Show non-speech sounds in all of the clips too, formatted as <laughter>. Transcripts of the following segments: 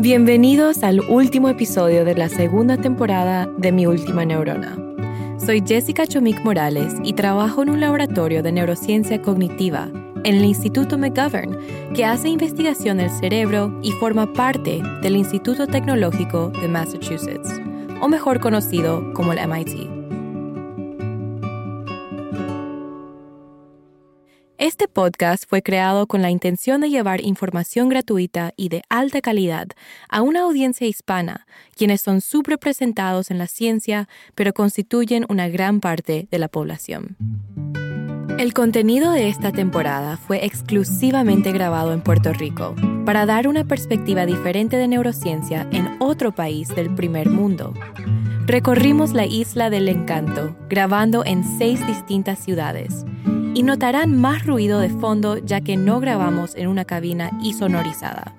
Bienvenidos al último episodio de la segunda temporada de Mi Última Neurona. Soy Jessica Chomik Morales y trabajo en un laboratorio de neurociencia cognitiva en el Instituto McGovern, que hace investigación del cerebro y forma parte del Instituto Tecnológico de Massachusetts, o mejor conocido como el MIT. Este podcast fue creado con la intención de llevar información gratuita y de alta calidad a una audiencia hispana, quienes son subrepresentados en la ciencia, pero constituyen una gran parte de la población. El contenido de esta temporada fue exclusivamente grabado en Puerto Rico, para dar una perspectiva diferente de neurociencia en otro país del primer mundo. Recorrimos la isla del encanto, grabando en seis distintas ciudades y notarán más ruido de fondo ya que no grabamos en una cabina sonorizada.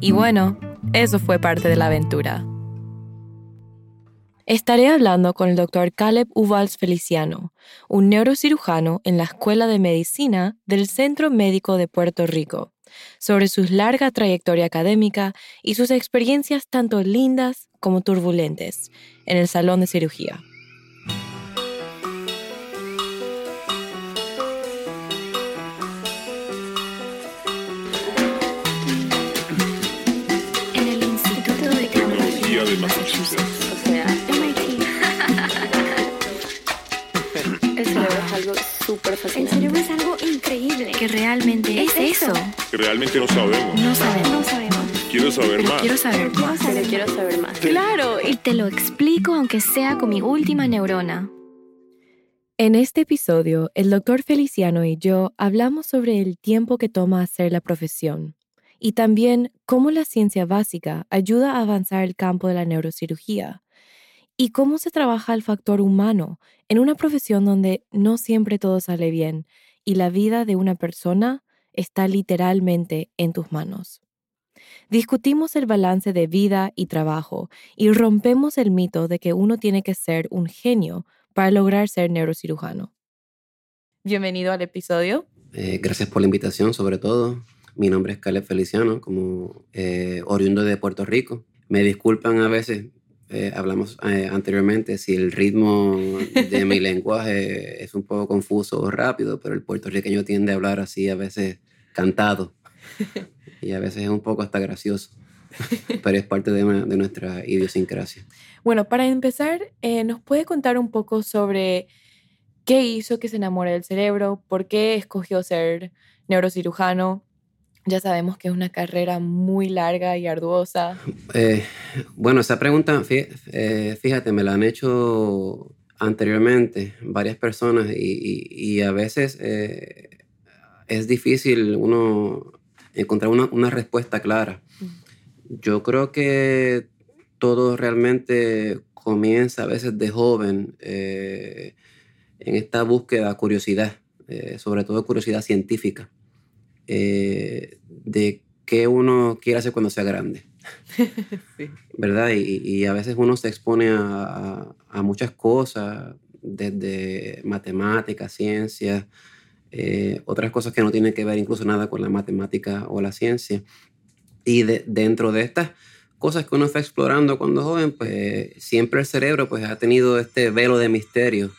Y bueno, eso fue parte de la aventura. Estaré hablando con el doctor Caleb Uvals Feliciano, un neurocirujano en la Escuela de Medicina del Centro Médico de Puerto Rico, sobre su larga trayectoria académica y sus experiencias tanto lindas como turbulentes en el salón de cirugía. El cerebro es algo increíble. Que realmente es, eso. Que realmente no sabemos. No sabemos. No sabemos. Quiero saber más. Quiero saber más. Quiero saber más. Claro, y te lo explico aunque sea con mi última neurona. En este episodio, el doctor Feliciano y yo hablamos sobre el tiempo que toma hacer la profesión y también cómo la ciencia básica ayuda a avanzar el campo de la neurocirugía y cómo se trabaja el factor humano en una profesión donde no siempre todo sale bien y la vida de una persona está literalmente en tus manos. Discutimos el balance de vida y trabajo y rompemos el mito de que uno tiene que ser un genio para lograr ser neurocirujano. Bienvenido al episodio. Eh, gracias por la invitación, sobre todo. Mi nombre es Caleb Feliciano, como eh, oriundo de Puerto Rico. Me disculpan a veces eh, hablamos eh, anteriormente, si el ritmo de mi <laughs> lenguaje es un poco confuso o rápido, pero el puertorriqueño tiende a hablar así a veces cantado y a veces es un poco hasta gracioso, <laughs> pero es parte de, de nuestra idiosincrasia. Bueno, para empezar, eh, ¿nos puede contar un poco sobre qué hizo que se enamore del cerebro? ¿Por qué escogió ser neurocirujano? Ya sabemos que es una carrera muy larga y arduosa. Eh, bueno, esa pregunta, eh, fíjate, me la han hecho anteriormente varias personas y, a veces eh, es difícil uno encontrar una, respuesta clara. Yo creo que todo realmente comienza a veces de joven en esta búsqueda, curiosidad, sobre todo curiosidad científica. Eh, de qué uno quiere hacer cuando sea grande. <laughs> ¿Verdad? Y, a veces uno se expone a, muchas cosas, desde matemáticas, ciencias, eh, otras cosas que no tienen que ver incluso nada con la matemática o la ciencia. Y dentro de estas cosas que uno está explorando cuando joven, pues siempre el cerebro pues, ha tenido este velo de misterio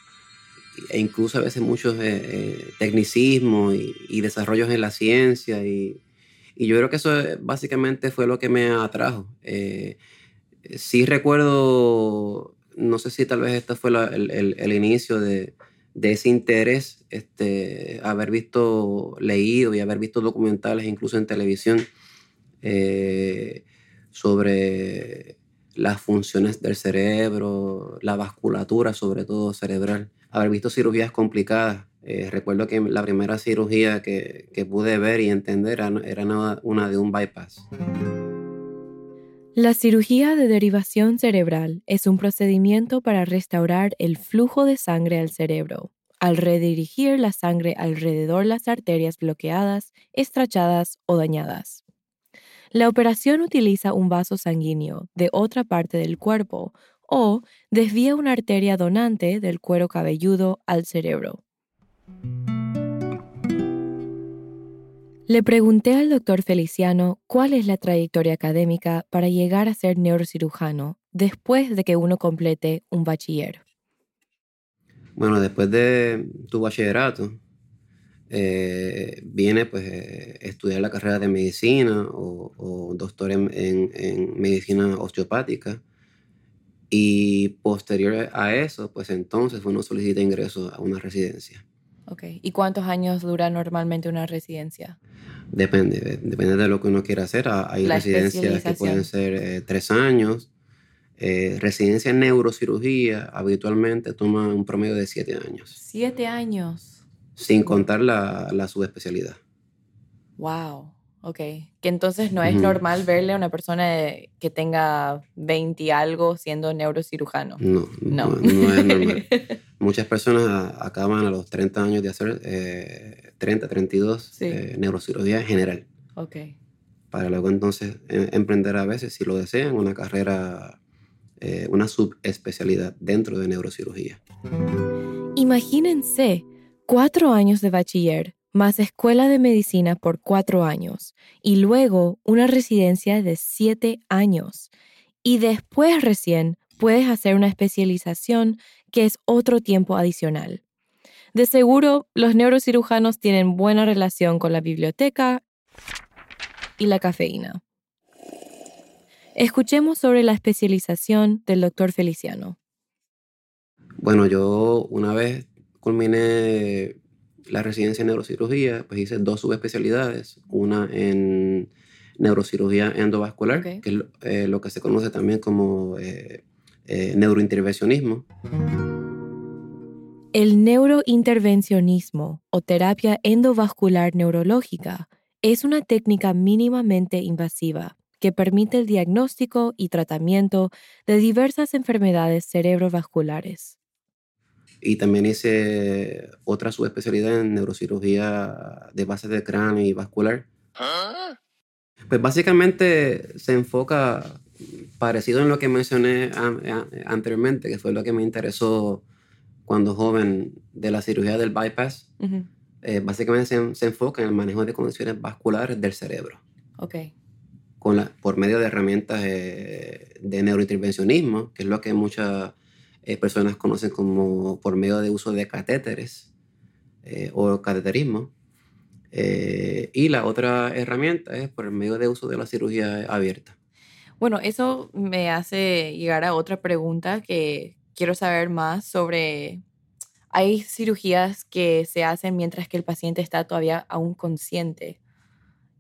e incluso a veces muchos eh, eh, tecnicismos y, desarrollos en la ciencia. Y, yo creo que eso básicamente fue lo que me atrajo. Eh, sí recuerdo, no sé si tal vez este fue el, inicio de, ese interés, este, haber visto, leído y haber visto documentales incluso en televisión sobre las funciones del cerebro, la vasculatura sobre todo cerebral haber visto cirugías complicadas. Eh, recuerdo que la primera cirugía que, que pude ver y entender era, era una de un bypass. La cirugía de derivación cerebral es un procedimiento para restaurar el flujo de sangre al cerebro, al redirigir la sangre alrededor de las arterias bloqueadas, estrachadas o dañadas. La operación utiliza un vaso sanguíneo de otra parte del cuerpo o desvía una arteria donante del cuero cabelludo al cerebro. Le pregunté al doctor Feliciano cuál es la trayectoria académica para llegar a ser neurocirujano después de que uno complete un bachiller. Bueno, después de tu bachillerato, eh, viene pues eh, estudiar la carrera de medicina o, doctor en, en, medicina osteopática. Y posterior a eso, pues entonces uno solicita ingreso a una residencia. Ok. ¿Y cuántos años dura normalmente una residencia? Depende, depende de lo que uno quiera hacer. Hay residencias que pueden ser eh, tres años. Eh, residencia en neurocirugía habitualmente toma un promedio de siete años. Siete años. Sin contar la, la subespecialidad. Wow. Ok, que entonces no es normal verle a una persona que tenga 20 y algo siendo neurocirujano. No, no, no, es normal. <laughs> Muchas personas acaban a los 30 años de hacer eh, 30, 32 eh, neurocirugía en general. Ok. Para luego entonces em, emprender a veces, si lo desean, una carrera, eh, una subespecialidad dentro de neurocirugía. Imagínense, cuatro años de bachiller más escuela de medicina por cuatro años y luego una residencia de siete años. Y después recién puedes hacer una especialización que es otro tiempo adicional. De seguro, los neurocirujanos tienen buena relación con la biblioteca y la cafeína. Escuchemos sobre la especialización del doctor Feliciano. Bueno, yo una vez culminé la residencia en neurocirugía, pues hice dos subespecialidades, una en neurocirugía endovascular, que es eh, lo, que se conoce también como eh, eh, neurointervencionismo. El neurointervencionismo o terapia endovascular neurológica es una técnica mínimamente invasiva que permite el diagnóstico y tratamiento de diversas enfermedades cerebrovasculares. Y también hice otra subespecialidad en neurocirugía de base de cráneo y vascular. Pues básicamente se enfoca parecido en lo que mencioné anteriormente, que fue lo que me interesó cuando joven de la cirugía del bypass. Eh, básicamente se, enfoca en el manejo de condiciones vasculares del cerebro. Ok. Con la, por medio de herramientas eh, de neurointervencionismo, que es lo que muchas eh, personas conocen como por medio de uso de catéteres eh, o cateterismo. Eh, y la otra herramienta es por medio de uso de la cirugía abierta. Bueno, eso me hace llegar a otra pregunta que quiero saber más sobre... Hay cirugías que se hacen mientras que el paciente está todavía aún consciente.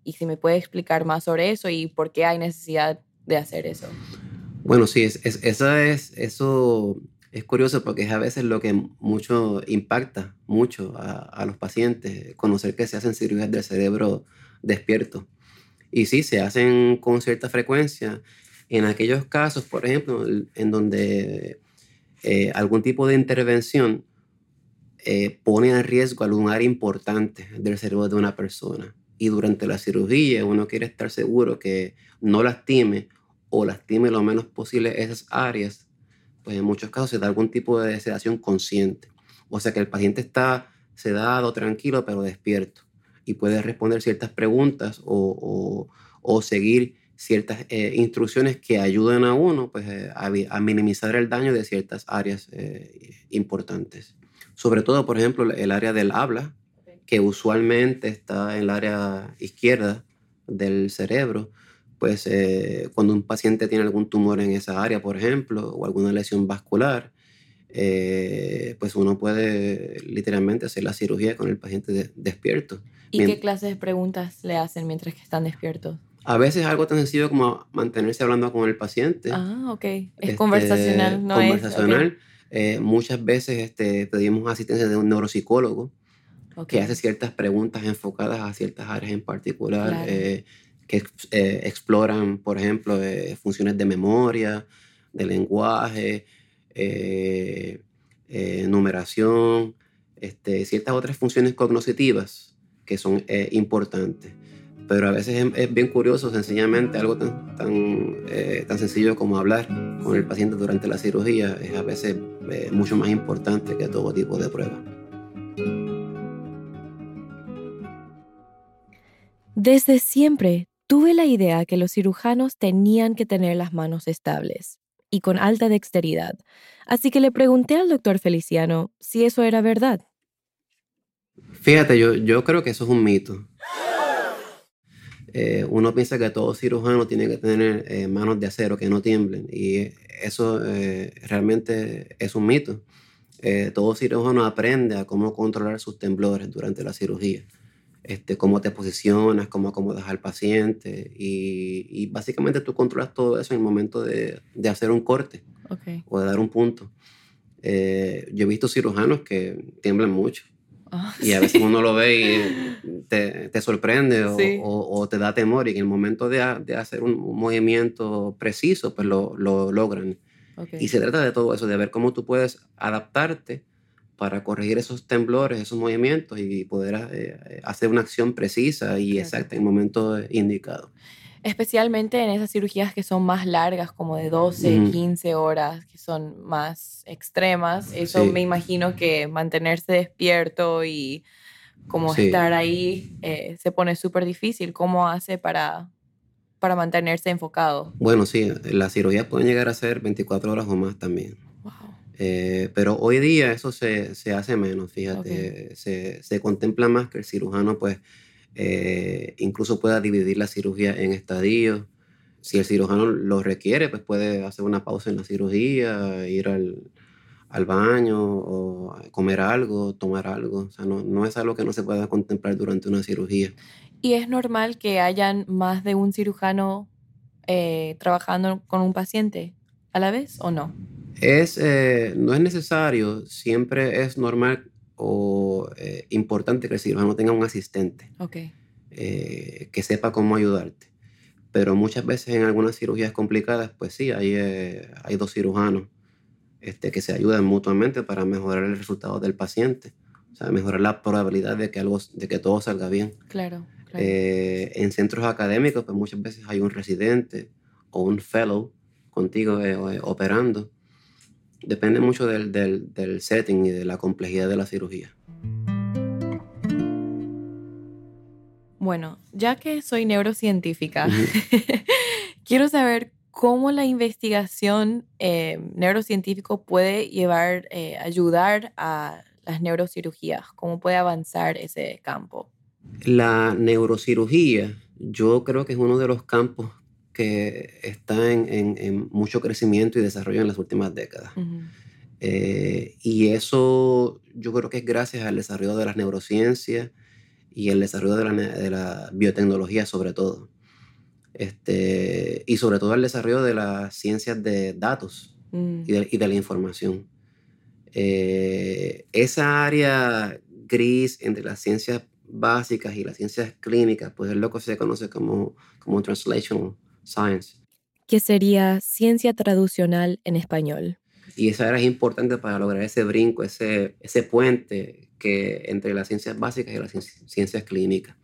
Y si me puede explicar más sobre eso y por qué hay necesidad de hacer eso. Bueno, sí, es, es, esa es, eso es curioso porque es a veces lo que mucho impacta mucho a, los pacientes, conocer que se hacen cirugías del cerebro despierto. Y sí, se hacen con cierta frecuencia. En aquellos casos, por ejemplo, en donde eh, algún tipo de intervención eh, pone en riesgo algún área importante del cerebro de una persona. Y durante la cirugía uno quiere estar seguro que no lastime o lastime lo menos posible esas áreas pues en muchos casos se da algún tipo de sedación consciente. O sea que el paciente está sedado, tranquilo, pero despierto y puede responder ciertas preguntas o, seguir ciertas eh, instrucciones que ayuden a uno pues, eh, a, minimizar el daño de ciertas áreas eh, importantes. Sobre todo, por ejemplo, el área del habla, que usualmente está en el área izquierda del cerebro, pues eh, cuando un paciente tiene algún tumor en esa área, por ejemplo, o alguna lesión vascular, eh, pues uno puede literalmente hacer la cirugía con el paciente despierto. ¿Y qué clases de preguntas le hacen mientras que están despiertos? A veces algo tan sencillo como mantenerse hablando con el paciente. Ah, ok. Es este, conversacional, no conversacional. Eh, muchas veces este, pedimos asistencia de un neuropsicólogo que hace ciertas preguntas enfocadas a ciertas áreas en particular que eh, exploran, por ejemplo, eh, funciones de memoria, de lenguaje, eh, numeración, este, ciertas otras funciones cognitivas que son importantes. Pero a veces es, bien curioso, sencillamente, algo tan, tan, tan, sencillo como hablar con el paciente durante la cirugía es a veces mucho más importante que todo tipo de pruebas. Desde siempre tuve la idea que los cirujanos tenían que tener las manos estables y con alta dexteridad, así que le pregunté al doctor Feliciano si eso era verdad. Fíjate, yo, creo que eso es un mito. Eh, uno piensa que todo cirujano tiene que tener eh, manos de acero que no tiemblen y eso eh, realmente es un mito. todo cirujano aprende a cómo controlar sus temblores durante la cirugía, este, cómo te posicionas, cómo acomodas al paciente y, básicamente tú controlas todo eso en el momento de, de hacer un corte o de dar un punto. yo he visto cirujanos que tiemblan mucho Ah, y a veces uno lo ve y te, te sorprende o, o, te da temor y en el momento de, de hacer un, movimiento preciso, pues lo, lo logran. Y se trata de todo eso, de ver cómo tú puedes adaptarte para corregir esos temblores, esos movimientos y poder eh, hacer una acción precisa y exacta en el momento indicado especialmente en esas cirugías que son más largas, como de 12, 15 horas, que son más extremas. Eso me imagino que mantenerse despierto y como estar ahí eh, se pone súper difícil. ¿Cómo hace para, para mantenerse enfocado? Bueno, sí, las cirugías pueden llegar a ser 24 horas o más también. Eh, pero hoy día eso se, se hace menos, fíjate, se, se, contempla más que el cirujano pues eh, incluso pueda dividir la cirugía en estadios. Si el cirujano lo requiere, pues puede hacer una pausa en la cirugía, ir al, al baño o comer algo, tomar algo. O sea, no, no es algo que no se pueda contemplar durante una cirugía. ¿Y es normal que hayan más de un cirujano eh, trabajando con un paciente a la vez o no? Es, eh, no es necesario, siempre es normal o eh, importante que el cirujano tenga un asistente eh, que sepa cómo ayudarte. Pero muchas veces en algunas cirugías complicadas, pues sí, hay, hay dos cirujanos este, que se ayudan mutuamente para mejorar el resultado del paciente. O sea, mejorar la probabilidad de que, algo, de que todo salga bien. Claro. en centros académicos, pues muchas veces hay un residente o un fellow contigo operando Depende mucho del, del, setting y de la complejidad de la cirugía. Bueno, ya que soy neurocientífica, <laughs> quiero saber cómo la investigación eh, neurocientífica puede llevar, eh, ayudar a las neurocirugías, cómo puede avanzar ese campo. La neurocirugía, yo creo que es uno de los campos que está en, mucho crecimiento y desarrollo en las últimas décadas. Eh, y eso yo creo que es gracias al desarrollo de las neurociencias y el desarrollo de la, biotecnología sobre todo. Este, y sobre todo el desarrollo de las ciencias de datos mm. y, de, la información. Eh, esa área gris entre las ciencias básicas y las ciencias clínicas, pues es lo que se conoce como, como translational Science. Que sería ciencia traducional en español. Y esa era importante para lograr ese brinco, ese, ese puente que, entre las ciencias básicas y las ciencias clínicas.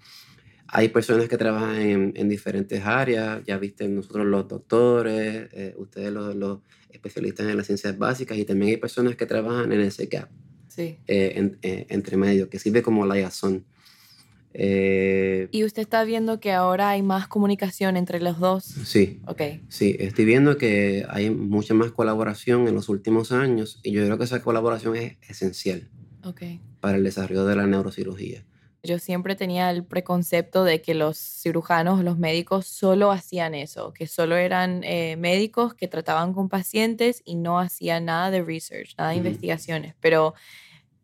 Hay personas que trabajan en, en diferentes áreas, ya viste nosotros los doctores, eh, ustedes los, los, especialistas en las ciencias básicas y también hay personas que trabajan en ese gap, sí. Eh, eh, entre medio, que sirve como liaison eh, ¿Y usted está viendo que ahora hay más comunicación entre los dos? Sí. Ok. Sí, estoy viendo que hay mucha más colaboración en los últimos años y yo creo que esa colaboración es esencial okay. para el desarrollo de la neurocirugía. Yo siempre tenía el preconcepto de que los cirujanos, los médicos, solo hacían eso, que solo eran eh, médicos que trataban con pacientes y no hacían nada de research, nada de investigaciones. Pero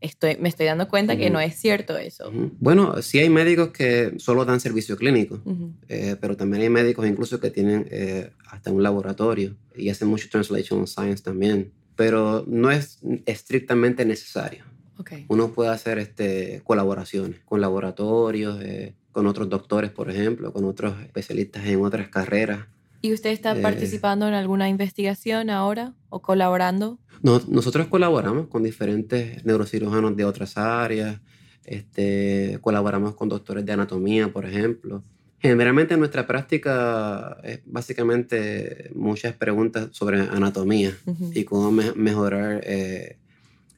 estoy, me estoy dando cuenta que no es cierto eso. Bueno, sí hay médicos que solo dan servicio clínico, eh, pero también hay médicos incluso que tienen eh, hasta un laboratorio y hacen mucho translation science también, pero no es estrictamente necesario. Okay. Uno puede hacer este, colaboraciones con laboratorios, eh, con otros doctores, por ejemplo, con otros especialistas en otras carreras. ¿Y usted está participando en alguna investigación ahora o colaborando? nosotros colaboramos con diferentes neurocirujanos de otras áreas, este, colaboramos con doctores de anatomía, por ejemplo. Generalmente nuestra práctica es básicamente muchas preguntas sobre anatomía y cómo mejorar eh,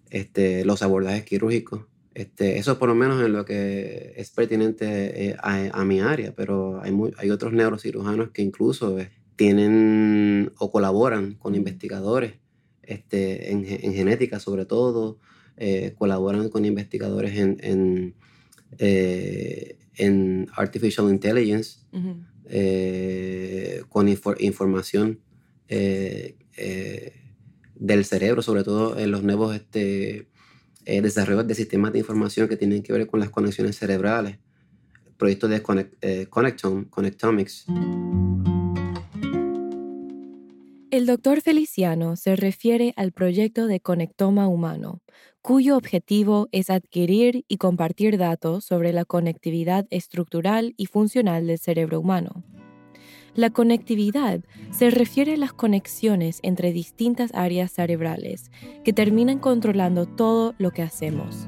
este, los abordajes quirúrgicos Este, eso por lo menos en lo que es pertinente eh, a, mi área, pero hay, hay otros neurocirujanos que incluso eh, tienen o colaboran con investigadores este, en, genética sobre todo, eh, colaboran con investigadores en, en, en artificial intelligence, con información del cerebro, sobre todo en los nuevos este, eh, desarrollos de sistemas de información que tienen que ver con las conexiones cerebrales, proyectos de eh, Connectomics. El doctor Feliciano se refiere al proyecto de Conectoma Humano, cuyo objetivo es adquirir y compartir datos sobre la conectividad estructural y funcional del cerebro humano. La conectividad se refiere a las conexiones entre distintas áreas cerebrales que terminan controlando todo lo que hacemos.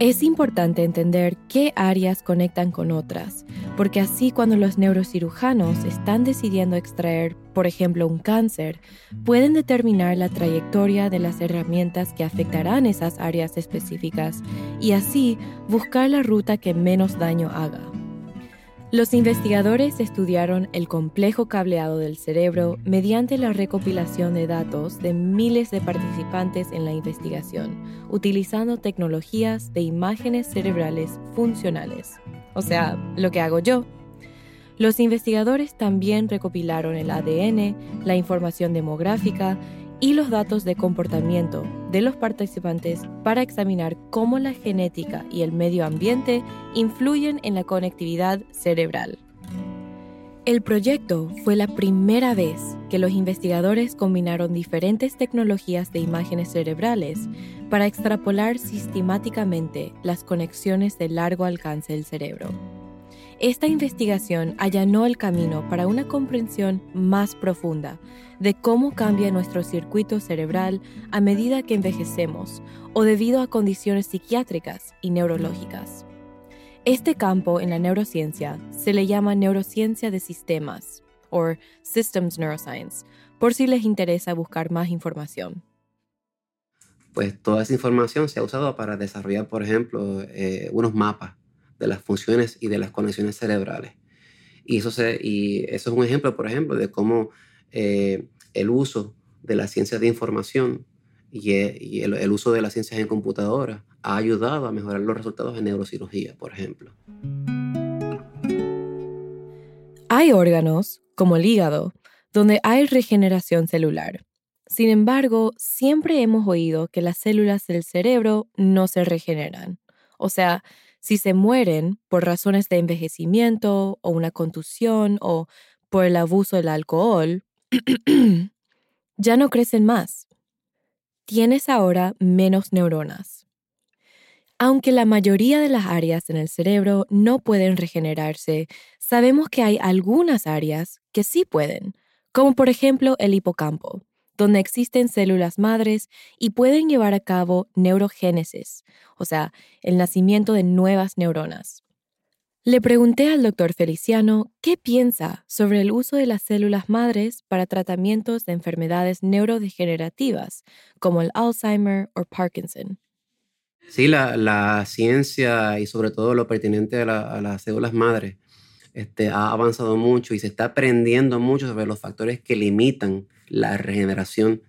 Es importante entender qué áreas conectan con otras, porque así cuando los neurocirujanos están decidiendo extraer, por ejemplo, un cáncer, pueden determinar la trayectoria de las herramientas que afectarán esas áreas específicas y así buscar la ruta que menos daño haga. Los investigadores estudiaron el complejo cableado del cerebro mediante la recopilación de datos de miles de participantes en la investigación, utilizando tecnologías de imágenes cerebrales funcionales, o sea, lo que hago yo. Los investigadores también recopilaron el ADN, la información demográfica y los datos de comportamiento de los participantes para examinar cómo la genética y el medio ambiente influyen en la conectividad cerebral. El proyecto fue la primera vez que los investigadores combinaron diferentes tecnologías de imágenes cerebrales para extrapolar sistemáticamente las conexiones de largo alcance del cerebro. Esta investigación allanó el camino para una comprensión más profunda de cómo cambia nuestro circuito cerebral a medida que envejecemos o debido a condiciones psiquiátricas y neurológicas. Este campo en la neurociencia se le llama neurociencia de sistemas o Systems Neuroscience, por si les interesa buscar más información. Pues toda esa información se ha usado para desarrollar, por ejemplo, eh, unos mapas de las funciones y de las conexiones cerebrales. Y eso, se, y eso es un ejemplo, por ejemplo, de cómo eh, el uso de la ciencia de información y, eh, el, uso de las ciencias en computadora ha ayudado a mejorar los resultados en neurocirugía, por ejemplo. Hay órganos, como el hígado, donde hay regeneración celular. Sin embargo, siempre hemos oído que las células del cerebro no se regeneran. O sea, si se mueren por razones de envejecimiento o una contusión o por el abuso del alcohol, <clears throat> ya no crecen más. Tienes ahora menos neuronas. Aunque la mayoría de las áreas en el cerebro no pueden regenerarse, sabemos que hay algunas áreas que sí pueden, como por ejemplo el hipocampo donde existen células madres y pueden llevar a cabo neurogénesis, o sea, el nacimiento de nuevas neuronas. Le pregunté al doctor Feliciano qué piensa sobre el uso de las células madres para tratamientos de enfermedades neurodegenerativas como el Alzheimer o Parkinson. Sí, la, ciencia y sobre todo lo pertinente a, las células madres este, ha avanzado mucho y se está aprendiendo mucho sobre los factores que limitan la regeneración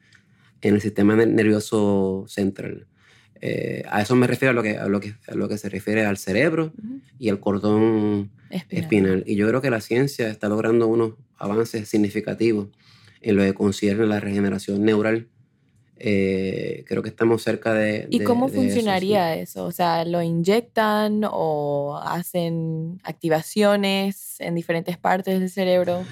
en el sistema nervioso central. Eh, a eso me refiero a lo que, a lo que, lo que se refiere al cerebro y al cordón espinal. Y yo creo que la ciencia está logrando unos avances significativos en lo que concierne la regeneración neural. Eh, creo que estamos cerca de... ¿Y cómo funcionaría eso, O sea, ¿lo inyectan o hacen activaciones en diferentes partes del cerebro?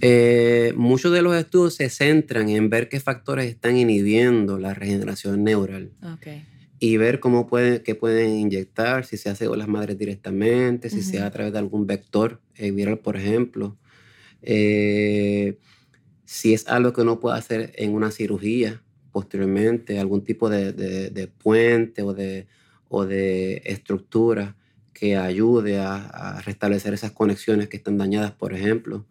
Eh, muchos de los estudios se centran en ver qué factores están inhibiendo la regeneración neural. Y ver cómo pueden, qué pueden inyectar, si se hace con las madres directamente, si se hace a través de algún vector eh, viral, por ejemplo. Eh, si es algo que uno puede hacer en una cirugía posteriormente, algún tipo de, puente o de, o de estructura que ayude a, a restablecer esas conexiones que están dañadas, por ejemplo.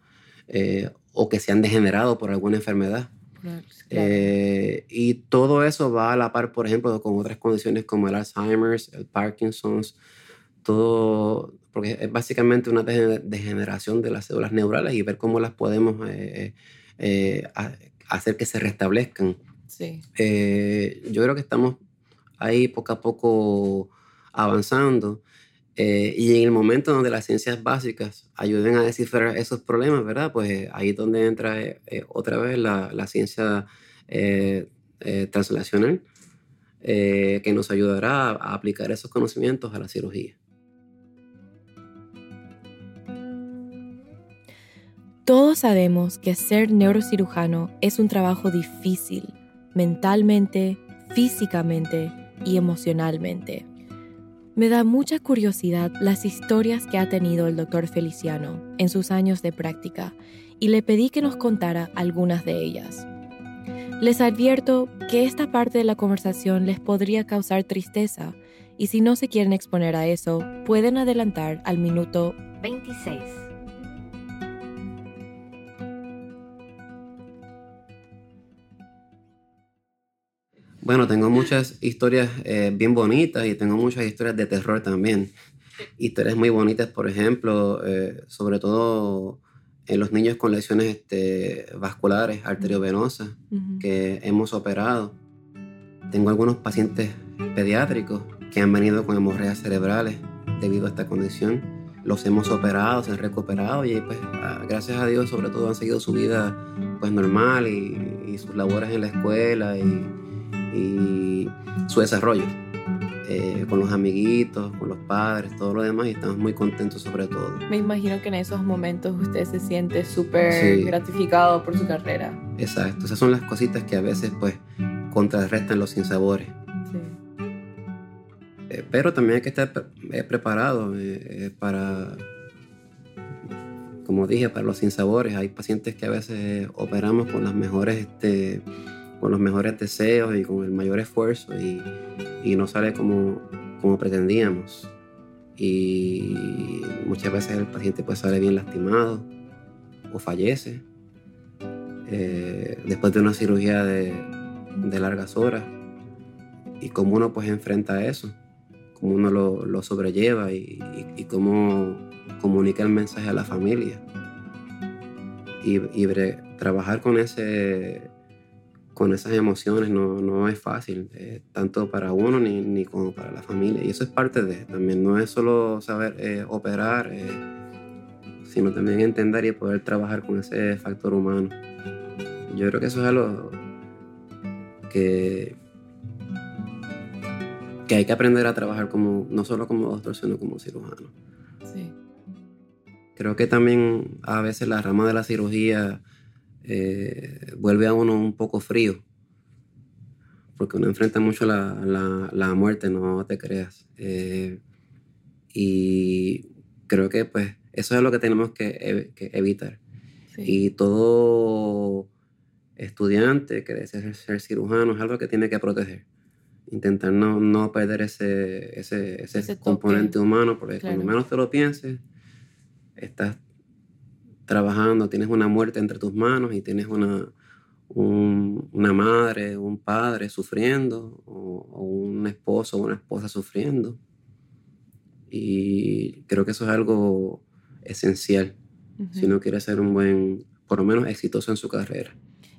Eh, o que se han degenerado por alguna enfermedad. Eh, y todo eso va a la par, por ejemplo, con otras condiciones como el Alzheimer's, el Parkinson's, todo, porque es básicamente una degeneración de las células neurales y ver cómo las podemos eh, eh, hacer que se restablezcan. Sí. yo creo que estamos ahí poco a poco avanzando. Y en el momento donde las ciencias básicas ayuden a descifrar esos problemas, ¿verdad? Pues ahí es donde entra otra vez la, la ciencia eh, eh, translacional eh, que nos ayudará a aplicar esos conocimientos a la cirugía. Todos sabemos que ser neurocirujano es un trabajo difícil, mentalmente, físicamente y emocionalmente. Me da mucha curiosidad las historias que ha tenido el doctor Feliciano en sus años de práctica y le pedí que nos contara algunas de ellas. Les advierto que esta parte de la conversación les podría causar tristeza y si no se quieren exponer a eso, pueden adelantar al minuto 26. Bueno, tengo muchas historias eh, bien bonitas y tengo muchas historias de terror también. Historias muy bonitas, por ejemplo, eh, sobre todo en los niños con lesiones este, vasculares, arteriovenosas, que hemos operado. Tengo algunos pacientes pediátricos que han venido con hemorragias cerebrales debido a esta condición. Los hemos operado, se han recuperado y pues ah, gracias a Dios sobre todo han seguido su vida pues normal y, sus labores en la escuela y su desarrollo. Eh, con los amiguitos, con los padres, todo lo demás, y estamos muy contentos sobre todo. Me imagino que en esos momentos usted se siente súper gratificado por su carrera. Exacto, esas son las cositas que a veces pues contrarrestan los sinsabores. Sí. Eh, pero también hay que estar eh, preparado para, como dije, para los sinsabores. Hay pacientes que a veces operamos con las mejores... Este, con los mejores deseos y con el mayor esfuerzo y, y no sale como, como pretendíamos. Y muchas veces el paciente pues sale bien lastimado o fallece eh, después de una cirugía de, de, largas horas. Y cómo uno pues enfrenta eso, cómo uno lo, lo sobrelleva y, y, cómo comunica el mensaje a la familia. Y, y trabajar con ese con esas emociones no, no es fácil, eh, tanto para uno ni, ni, como para la familia. Y eso es parte de, también no es solo saber eh, operar, eh, sino también entender y poder trabajar con ese factor humano. Yo creo que eso es algo que, que hay que aprender a trabajar como, no solo como doctor, sino como cirujano. Sí. Creo que también a veces la rama de la cirugía eh, vuelve a uno un poco frío, porque uno enfrenta mucho la, la, muerte, no te creas. Eh, y creo que pues eso es lo que tenemos que, evitar. Y todo estudiante que desea ser, cirujano es algo que tiene que proteger. Intentar no, no perder ese, ese, ese, componente humano, porque cuando menos te lo pienses, estás trabajando, tienes una muerte entre tus manos y tienes una, una madre, un padre sufriendo, o, un esposo o una esposa sufriendo. Y creo que eso es algo esencial si uno quiere ser un buen, por lo menos exitoso en su carrera.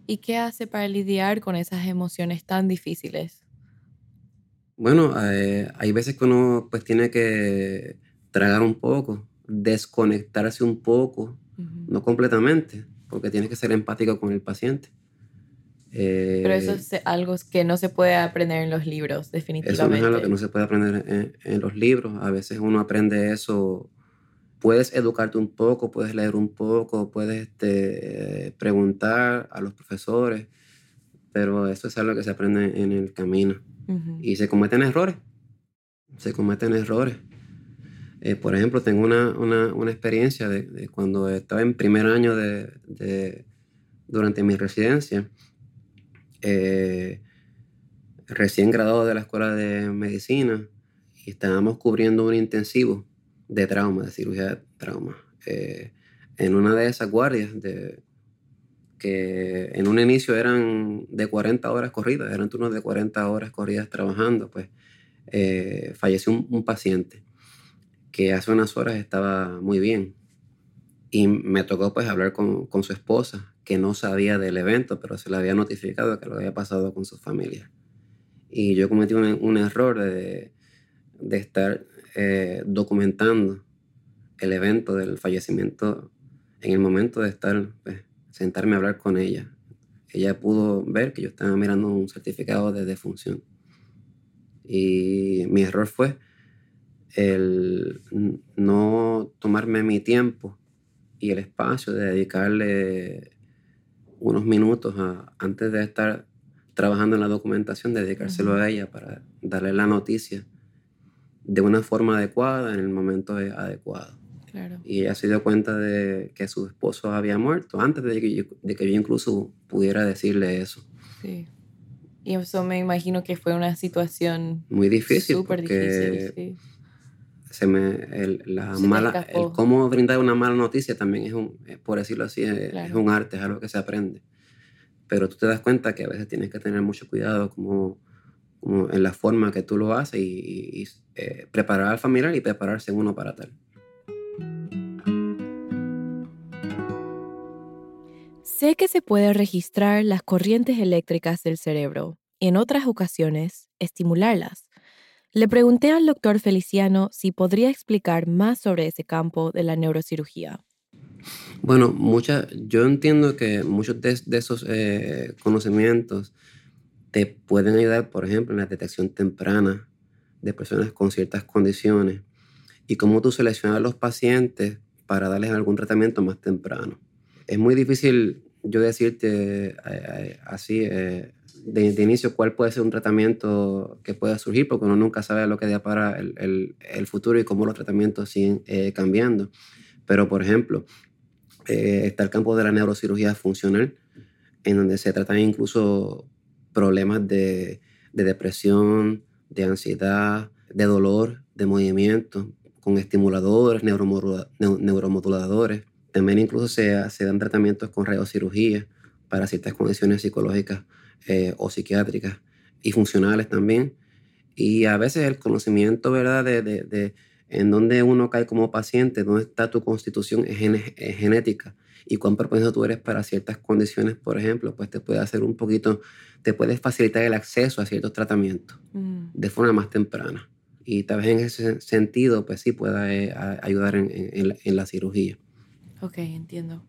¿Y qué hace para lidiar con esas emociones tan difíciles? Bueno, eh, hay veces que uno pues tiene que tragar un poco, desconectarse un poco no completamente, porque tienes que ser empático con el paciente. Pero eso eh, es algo que no se puede aprender en los libros, definitivamente. Eso no es algo que no se puede aprender en, los libros. A veces uno aprende eso. Puedes educarte un poco, puedes leer un poco, puedes este, preguntar a los profesores, pero eso es algo que se aprende en el camino. Y se cometen errores. Se cometen errores. Eh, por ejemplo, tengo una, una, experiencia de, cuando estaba en primer año de, durante mi residencia, eh, recién graduado de la escuela de medicina, y estábamos cubriendo un intensivo de trauma, de cirugía de trauma. Eh, en una de esas guardias de, que en un inicio eran de 40 horas corridas, eran turnos de 40 horas corridas trabajando, pues falleció un, paciente que hace unas horas estaba muy bien. Y me tocó pues hablar con, con, su esposa, que no sabía del evento, pero se le había notificado que lo había pasado con su familia. Y yo cometí un, un error de, de estar eh, documentando el evento del fallecimiento en el momento de estar, pues, sentarme a hablar con ella. Ella pudo ver que yo estaba mirando un certificado de defunción. Y mi error fue el no tomarme mi tiempo y el espacio de dedicarle unos minutos antes de estar trabajando en la documentación, de dedicárselo a ella para darle la noticia de una forma adecuada en el momento adecuado. Y ella se dio cuenta de que su esposo había muerto antes de que yo, de que yo incluso pudiera decirle eso. Sí. Y eso me imagino que fue una situación muy difícil. Súper difícil, sí. Se me, el, la mala, el cómo brindar una mala noticia también es un, eh, por decirlo así, es, un arte, es algo que se aprende. Pero tú te das cuenta que a veces tienes que tener mucho cuidado como, como en la forma que tú lo haces y, eh, preparar al familiar y prepararse uno para tal. Sé que se puede registrar las corrientes eléctricas del cerebro y en otras ocasiones estimularlas. Le pregunté al doctor Feliciano si podría explicar más sobre ese campo de la neurocirugía. Bueno, mucha, yo entiendo que muchos de, esos eh, conocimientos te pueden ayudar, por ejemplo, en la detección temprana de personas con ciertas condiciones y cómo tú seleccionas a los pacientes para darles algún tratamiento más temprano. Es muy difícil yo decirte eh, eh, así eh, de, inicio cuál puede ser un tratamiento que pueda surgir, porque uno nunca sabe lo que depara el, el, el futuro y cómo los tratamientos siguen cambiando. Pero, por ejemplo, está el campo de la neurocirugía funcional, en donde se tratan incluso problemas de, de depresión, de ansiedad, de dolor, de movimiento, con estimuladores, neuromoduladores también incluso se, se dan tratamientos con radiocirugía para ciertas condiciones psicológicas eh, o psiquiátricas y funcionales también. Y a veces el conocimiento, ¿verdad?, de, de, de en dónde uno cae como paciente, dónde está tu constitución es, genética y cuán propenso tú eres para ciertas condiciones, por ejemplo, pues te puede hacer un poquito, te puede facilitar el acceso a ciertos tratamientos mm. de forma más temprana. Y tal vez en ese sentido, pues sí pueda eh, ayudar en, en, en la cirugía. Ok, entiendo.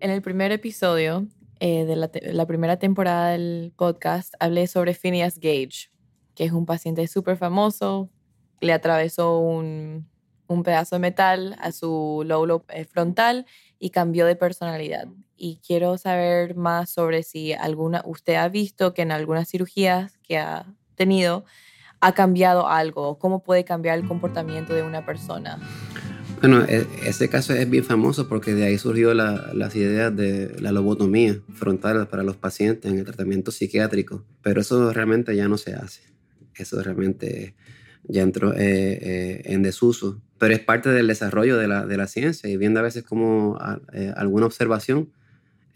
En el primer episodio eh, de la, primera temporada del podcast hablé sobre Phineas Gage, que es un paciente súper famoso. Le atravesó un, pedazo de metal a su lóbulo eh, frontal y cambió de personalidad. Y quiero saber más sobre si alguna, usted ha visto que en algunas cirugías que ha tenido ha cambiado algo? ¿Cómo puede cambiar el comportamiento de una persona? Bueno, e, ese caso es bien famoso porque de ahí surgió las ideas de la lobotomía frontal para los pacientes en el tratamiento psiquiátrico, pero eso realmente ya no se hace. Eso realmente ya entró eh, eh, en desuso, pero es parte del desarrollo de la, de la ciencia y viendo a veces cómo eh, alguna observación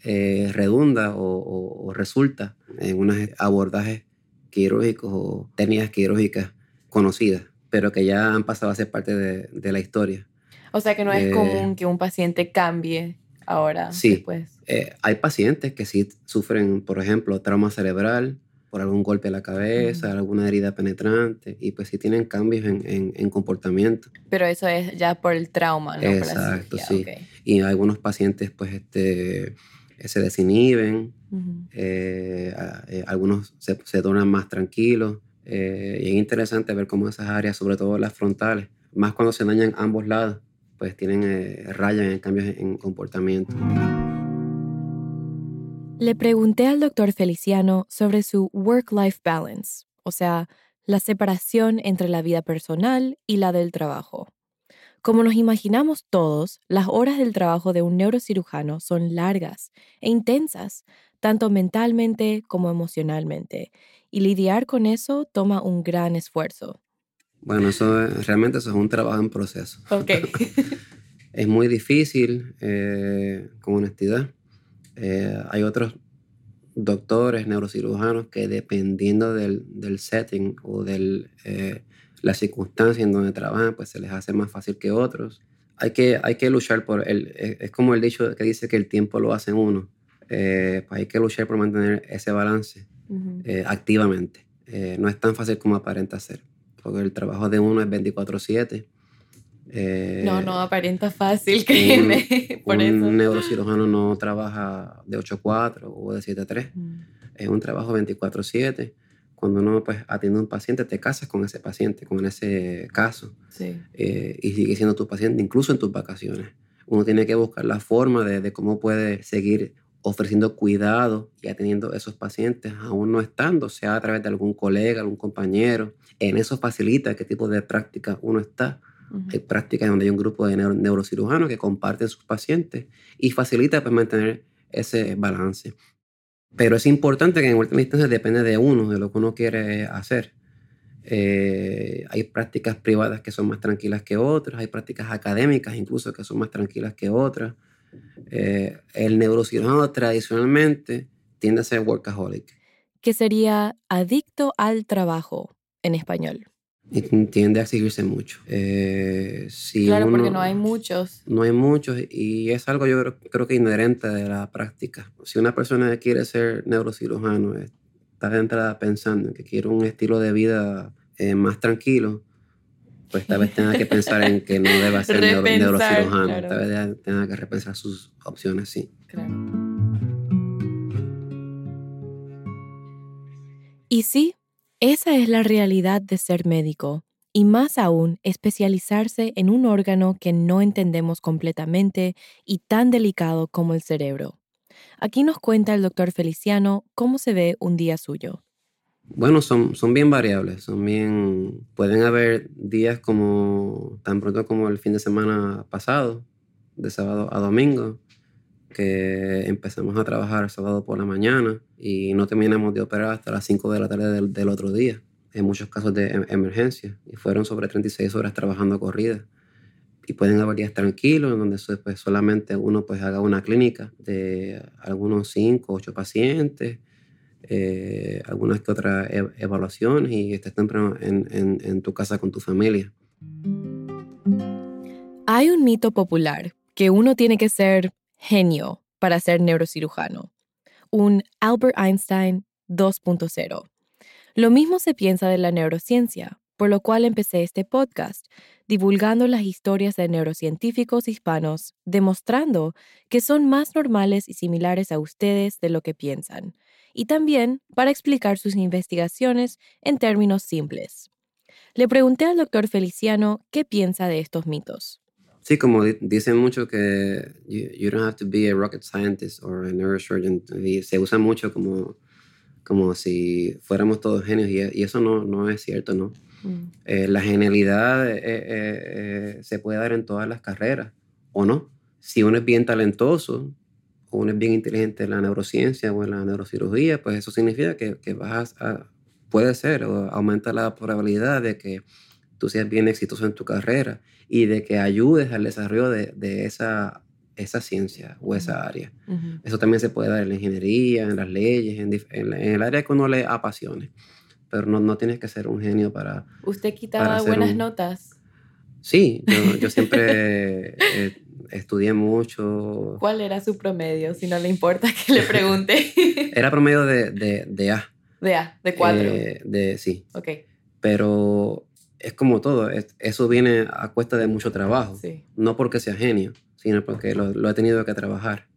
redunda o, o, resulta en unos abordajes quirúrgicos o técnicas quirúrgicas conocidas, pero que ya han pasado a ser parte de, de la historia. O sea que no es eh, común que un paciente cambie ahora. Sí, eh, hay pacientes que sí sufren, por ejemplo, trauma cerebral por algún golpe a la cabeza, alguna herida penetrante, y pues sí tienen cambios en, en, comportamiento. Pero eso es ya por el trauma, ¿no? Exacto, sí. Y algunos pacientes pues este, se desinhiben, eh, eh, algunos se, se, tornan más tranquilos. Eh, y es interesante ver cómo esas áreas, sobre todo las frontales, más cuando se dañan ambos lados, pues tienen rayan en cambios en comportamiento. Le pregunté al doctor Feliciano sobre su work-life balance, o sea, la separación entre la vida personal y la del trabajo. Como nos imaginamos todos, las horas del trabajo de un neurocirujano son largas e intensas, tanto mentalmente como emocionalmente, y lidiar con eso toma un gran esfuerzo. Bueno, eso realmente eso es un trabajo en proceso. Ok. <laughs> es muy difícil, eh, con honestidad. Eh, hay otros doctores, neurocirujanos, que dependiendo del, del setting o de eh, la circunstancia en donde trabajan, pues se les hace más fácil que otros. Hay que, hay que luchar por el, es como el dicho que dice que el tiempo lo hace uno. pues hay que luchar por mantener ese balance activamente. no es tan fácil como aparenta ser, porque el trabajo de uno es 24/7 eh, no, no aparenta fácil, <laughs> créeme. Un, <laughs> un neurocirujano no trabaja de 8 a 4 o de 7 a 3. Mm. Es un trabajo 24-7. Cuando uno pues, atiende a un paciente, te casas con ese paciente, con ese caso. Sí. Eh, y sigue siendo tu paciente, incluso en tus vacaciones. Uno tiene que buscar la forma de, de cómo puede seguir ofreciendo cuidado y atendiendo a esos pacientes, aún no estando, sea a través de algún colega, algún compañero. En eso facilita qué tipo de práctica uno está hay prácticas donde hay un grupo de neurocirujanos que comparten sus pacientes y facilita pues, mantener ese balance. Pero es importante que en última instancia depende de uno, de lo que uno quiere hacer. Eh, hay prácticas privadas que son más tranquilas que otras, hay prácticas académicas incluso que son más tranquilas que otras. Eh, el neurocirujano tradicionalmente tiende a ser workaholic. Que sería adicto al trabajo en español y tiende a exigirse mucho. Eh, si claro, porque no hay muchos. No hay muchos y es algo yo creo, que inherente de la práctica. Si una persona quiere ser neurocirujano, está de entrada pensando que quiere un estilo de vida eh, más tranquilo, pues tal vez tenga que pensar en que no deba ser neurocirujano, tal vez tenga que repensar sus opciones, sí. Claro. Y sí, esa es la realidad de ser médico, y más aún especializarse en un órgano que no entendemos completamente y tan delicado como el cerebro. Aquí nos cuenta el doctor Feliciano cómo se ve un día suyo. Bueno, son, son bien variables, son bien... Pueden haber días como tan pronto como el fin de semana pasado, de sábado a domingo, que empezamos a trabajar sábado por la mañana y no terminamos de operar hasta las 5 de la tarde del, otro día, en muchos casos de em, emergencia. Y fueron sobre 36 horas trabajando a corrida. Y pueden haber días tranquilos en donde pues, solamente uno pues, haga una clínica de algunos 5 o 8 pacientes, eh, algunas que otras e, evaluaciones y estés temprano en, tu casa con tu familia. Hay un mito popular que uno tiene que ser genio para ser neurocirujano, un Albert Einstein 2.0. Lo mismo se piensa de la neurociencia, por lo cual empecé este podcast, divulgando las historias de neurocientíficos hispanos, demostrando que son más normales y similares a ustedes de lo que piensan, y también para explicar sus investigaciones en términos simples. Le pregunté al doctor Feliciano qué piensa de estos mitos. Sí, como dicen mucho que you, don't have to be a rocket scientist or a neurosurgeon. Y se usa mucho como, como si fuéramos todos genios y, eso no, no es cierto, ¿no? Mm. Eh, la genialidad eh, eh, se puede dar en todas las carreras, ¿o no? Si uno es bien talentoso o uno es bien inteligente en la neurociencia o en la neurocirugía, pues eso significa que, que vas a, puede ser, o aumenta la probabilidad de que tú seas bien exitoso en tu carrera y de que ayudes al desarrollo de, de esa, esa ciencia o esa área. Eso también se puede dar en la ingeniería, en las leyes, en, en, el área que uno le apasione. Pero no, no tienes que ser un genio para... ¿Usted quitaba buenas notas? Sí, yo, yo siempre <laughs> eh, estudié mucho. ¿Cuál era su promedio? Si no le importa que le pregunte. <laughs> era promedio de, de, de A. De A, de cuatro. Eh, de, sí. Ok. Pero es como todo, eso viene a cuesta de mucho trabajo. No porque sea genio, sino porque lo, he tenido que trabajar.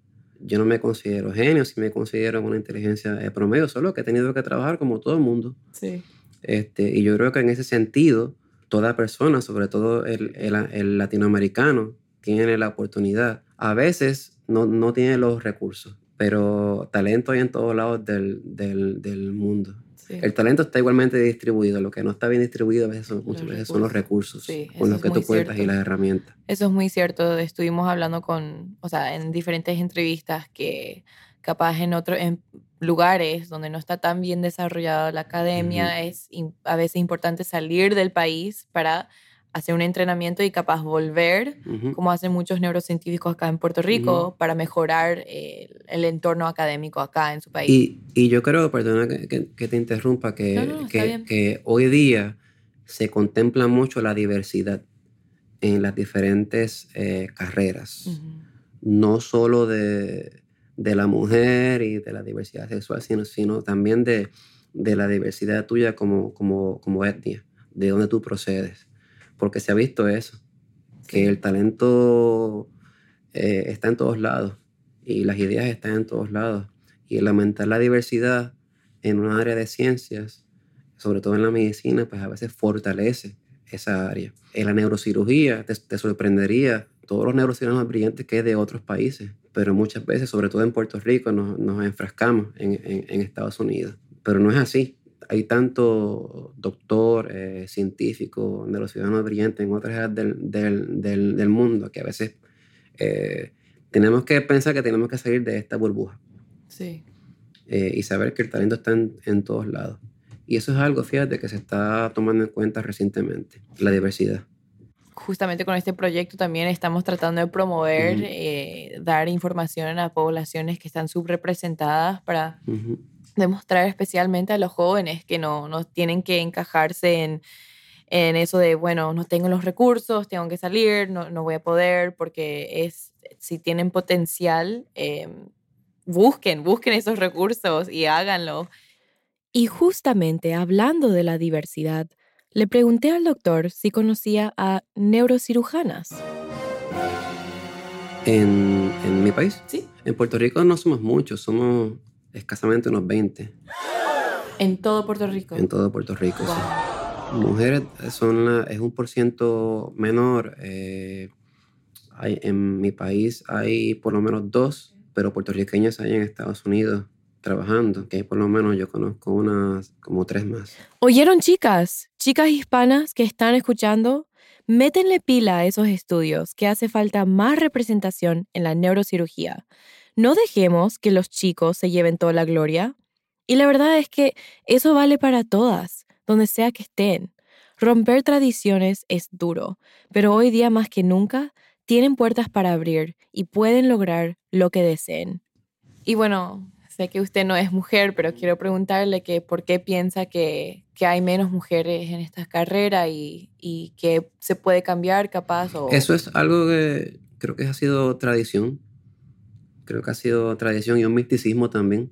Yo no me considero genio, si me considero una inteligencia promedio, solo que he tenido que trabajar como todo el mundo. Sí. Este, y yo creo que en ese sentido, toda persona, sobre todo el, el, latinoamericano, tiene la oportunidad. A veces no, no tiene los recursos, pero talento hay en todos lados del, del, del mundo. El talento está igualmente distribuido. Lo que no está bien distribuido a veces son, muchas veces son los recursos con los que tú cuentas y las herramientas. Eso es muy cierto. Estuvimos hablando con, o sea, en diferentes entrevistas que capaz en otro, en lugares donde no está tan bien desarrollada la academia, es a veces importante salir del país para hacer un entrenamiento y capaz volver, como hacen muchos neurocientíficos acá en Puerto Rico, para mejorar el entorno académico acá en su país. Y, y yo creo, perdona que, que, te interrumpa, que, que, que, hoy día se contempla mucho la diversidad en las diferentes eh, carreras, no solo de, de, la mujer y de la diversidad sexual, sino, sino también de, de la diversidad tuya como, como, como etnia, de dónde tú procedes porque se ha visto eso, que el talento eh, está en todos lados y las ideas están en todos lados. Y el aumentar la diversidad en una área de ciencias, sobre todo en la medicina, pues a veces fortalece esa área. En la neurocirugía te, sorprendería todos los neurocirujanos brillantes que hay de otros países, pero muchas veces, sobre todo en Puerto Rico, nos, nos enfrascamos en, en, en Estados Unidos. Pero no es así hay tanto doctor, eh, científico, de los ciudadanos brillantes en otras áreas del, del, del, mundo que a veces eh, tenemos que pensar que tenemos que salir de esta burbuja. Sí. Eh, y saber que el talento está en, todos lados. Y eso es algo, fíjate, que se está tomando en cuenta recientemente, la diversidad justamente con este proyecto también estamos tratando de promover, dar información a poblaciones que están subrepresentadas para demostrar especialmente a los jóvenes que no, no tienen que encajarse en, en, eso de, bueno, no tengo los recursos, tengo que salir, no, no voy a poder, porque es, si tienen potencial, em, busquen, busquen esos recursos y háganlo. Y justamente hablando de la diversidad, le pregunté al doctor si conocía a neurocirujanas. ¿En, en mi país? Sí. En Puerto Rico no somos muchos, somos escasamente unos 20. ¿En todo Puerto Rico? En todo Puerto Rico, sí. Mujeres son es un por ciento menor. Eh, hay, en mi país hay por lo menos dos, pero puertorriqueñas hay en Estados Unidos trabajando, que por lo menos yo conozco unas como tres más. ¿Oyeron chicas? Chicas hispanas que están escuchando, métenle pila a esos estudios, que hace falta más representación en la neurocirugía. No dejemos que los chicos se lleven toda la gloria. Y la verdad es que eso vale para todas, donde sea que estén. Romper tradiciones es duro, pero hoy día más que nunca tienen puertas para abrir y pueden lograr lo que deseen. Y bueno, sé que usted no es mujer, pero quiero preguntarle que por qué piensa que, hay menos mujeres en esta carrera y, y que se puede cambiar capaz. O... Eso es algo que creo que ha sido tradición creo que ha sido tradición y un misticismo también.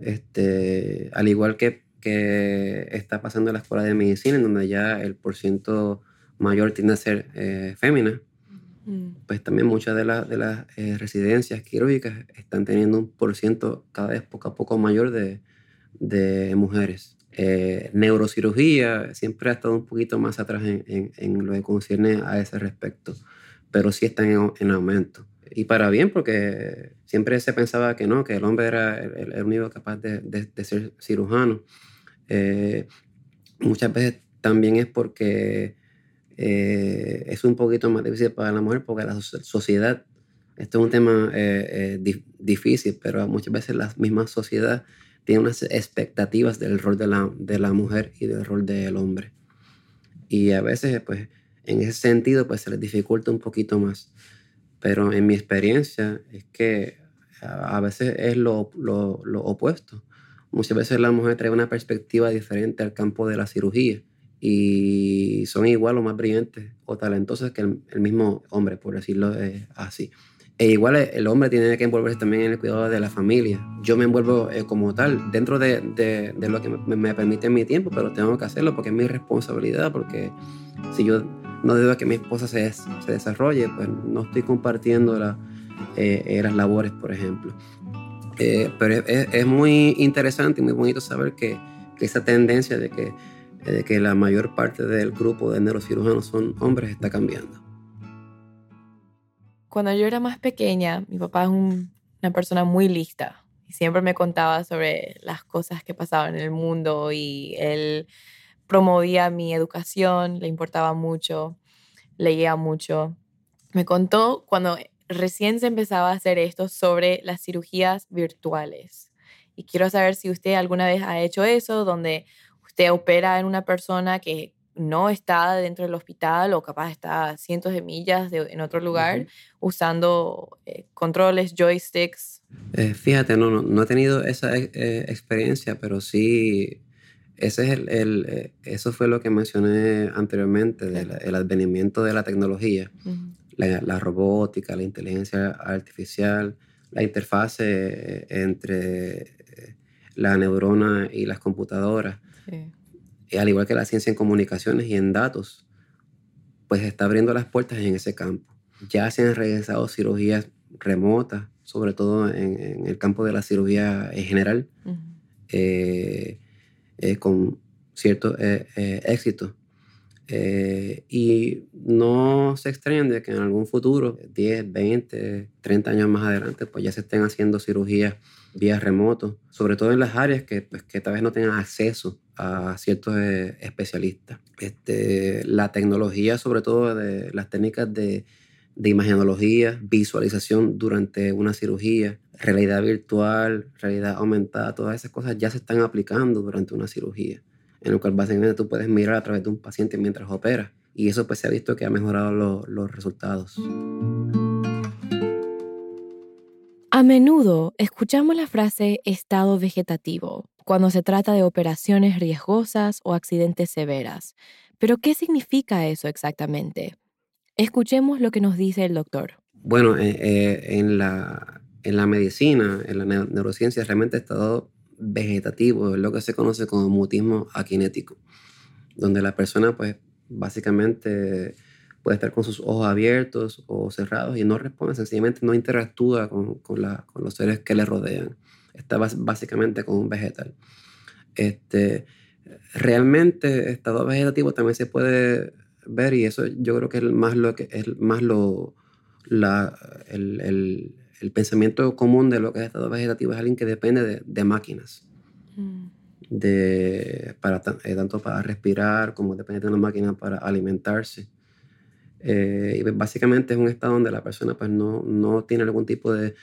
Este, al igual que, que está pasando en la escuela de medicina, en donde ya el porciento mayor tiende a ser eh, fémina, mm. pues también muchas de, de las eh, residencias quirúrgicas están teniendo un porciento cada vez poco a poco mayor de, de mujeres. Eh, neurocirugía siempre ha estado un poquito más atrás en, en, lo que concierne a ese respecto, pero sí está en, en aumento y para bien, porque siempre se pensaba que no, que el hombre era el, único capaz de, de, ser cirujano. Eh, muchas veces también es porque eh, es un poquito más difícil para la mujer, porque la sociedad, esto es un tema eh, difícil, pero muchas veces la misma sociedad tiene unas expectativas del rol de la, de la mujer y del rol del hombre. Y a veces, pues, en ese sentido, pues se les dificulta un poquito más. Pero en mi experiencia es que a veces es lo, lo, lo, opuesto. Muchas veces la mujer trae una perspectiva diferente al campo de la cirugía y son igual o más brillantes o talentosas que el, mismo hombre, por decirlo eh, así. E igual el hombre tiene que envolverse también en el cuidado de la familia. Yo me envuelvo eh, como tal, dentro de, de, de lo que me, me, permite mi tiempo, pero tengo que hacerlo porque es mi responsabilidad, porque si yo no debido que mi esposa se, se desarrolle, pues no estoy compartiendo la, eh, eh, las labores, por ejemplo. Eh, pero es, es, muy interesante y muy bonito saber que, que esa tendencia de que, de que la mayor parte del grupo de neurocirujanos son hombres está cambiando. Cuando yo era más pequeña, mi papá es una persona muy lista y siempre me contaba sobre las cosas que pasaban en el mundo y él promovía mi educación, le importaba mucho, leía mucho. Me contó cuando recién se empezaba a hacer esto sobre las cirugías virtuales Y quiero saber si usted alguna vez ha hecho eso, donde usted opera en una persona que no está dentro del hospital o capaz está a cientos de millas en otro lugar usando eh, controles, joysticks. Eh, fíjate, no, no, he tenido esa eh, experiencia, pero sí, ese es el, eso fue lo que mencioné anteriormente, del advenimiento de la tecnología, la, la, robótica, la inteligencia artificial, la interfase entre la neurona y las computadoras. Sí. al igual que la ciencia en comunicaciones y en datos, pues está abriendo las puertas en ese campo. Ya se han realizado cirugías remotas, sobre todo en, el campo de la cirugía en general, eh, eh, con cierto eh, éxito. y no se extrañan de que en algún futuro, 10, 20, 30 años más adelante, pues ya se estén haciendo cirugías vía remoto, sobre todo en las áreas que, pues, que tal vez no tengan acceso a ciertos eh, especialistas. Este, la tecnología, sobre todo de las técnicas de, de imagenología, visualización durante una cirugía, realidad virtual, realidad aumentada, todas esas cosas ya se están aplicando durante una cirugía, en lo cual básicamente tú puedes mirar a través de un paciente mientras operas. Y eso pues se ha visto que ha mejorado los resultados. A menudo escuchamos la frase estado vegetativo cuando se trata de operaciones riesgosas o accidentes severas. Pero, ¿qué significa eso exactamente? Escuchemos lo que nos dice el doctor. Bueno, eh, eh, en, la, en la medicina, en la neurociencia, realmente estado vegetativo es lo que se conoce como mutismo aquinético, donde la persona, pues, básicamente puede estar con sus ojos abiertos o cerrados y no responde, sencillamente no interactúa con, con, con los seres que le rodean. Está básicamente como un vegetal. Este, realmente estado vegetativo también se puede ver y eso yo creo que es más lo que es más lo la, el, el, el, pensamiento común de lo que es estado vegetativo es alguien que depende de, de máquinas mm. de, para, eh, tanto para respirar como depende de una máquina para alimentarse eh, y pues, básicamente es un estado donde la persona pues no, no tiene algún tipo de,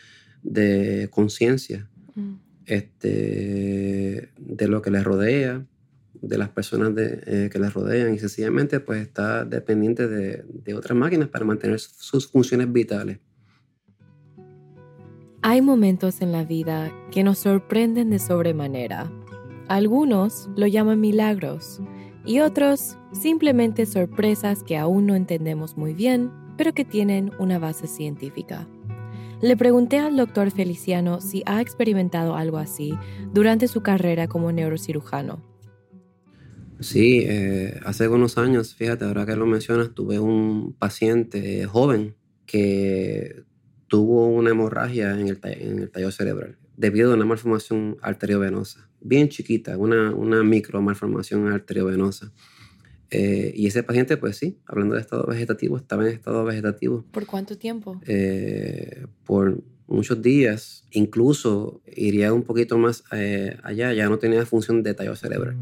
de conciencia mm. este, de lo que le rodea, de las personas eh, que le rodean y sencillamente pues está dependiente de, de otras máquinas para mantener sus funciones vitales. Hay momentos en la vida que nos sorprenden de sobremanera. Algunos lo llaman milagros y otros simplemente sorpresas que aún no entendemos muy bien, pero que tienen una base científica. Le pregunté al doctor Feliciano si ha experimentado algo así durante su carrera como neurocirujano. Sí, eh, hace unos años, fíjate, ahora que lo mencionas, tuve un paciente joven que tuvo una hemorragia en el, en el tallo cerebral debido a una malformación arteriovenosa, bien chiquita, una, una micro malformación arteriovenosa. Eh, y ese paciente, pues sí, hablando de estado vegetativo, estaba en estado vegetativo. ¿Por cuánto tiempo? Eh, por muchos días, incluso iría un poquito más eh, allá, ya no tenía función de tallo cerebral.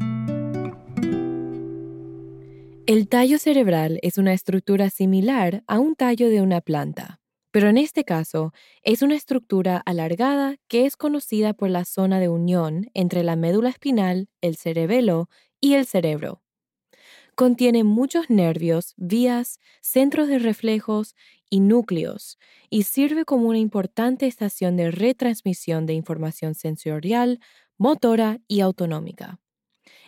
El tallo cerebral es una estructura similar a un tallo de una planta pero en este caso es una estructura alargada que es conocida por la zona de unión entre la médula espinal, el cerebelo y el cerebro. Contiene muchos nervios, vías, centros de reflejos y núcleos, y sirve como una importante estación de retransmisión de información sensorial, motora y autonómica.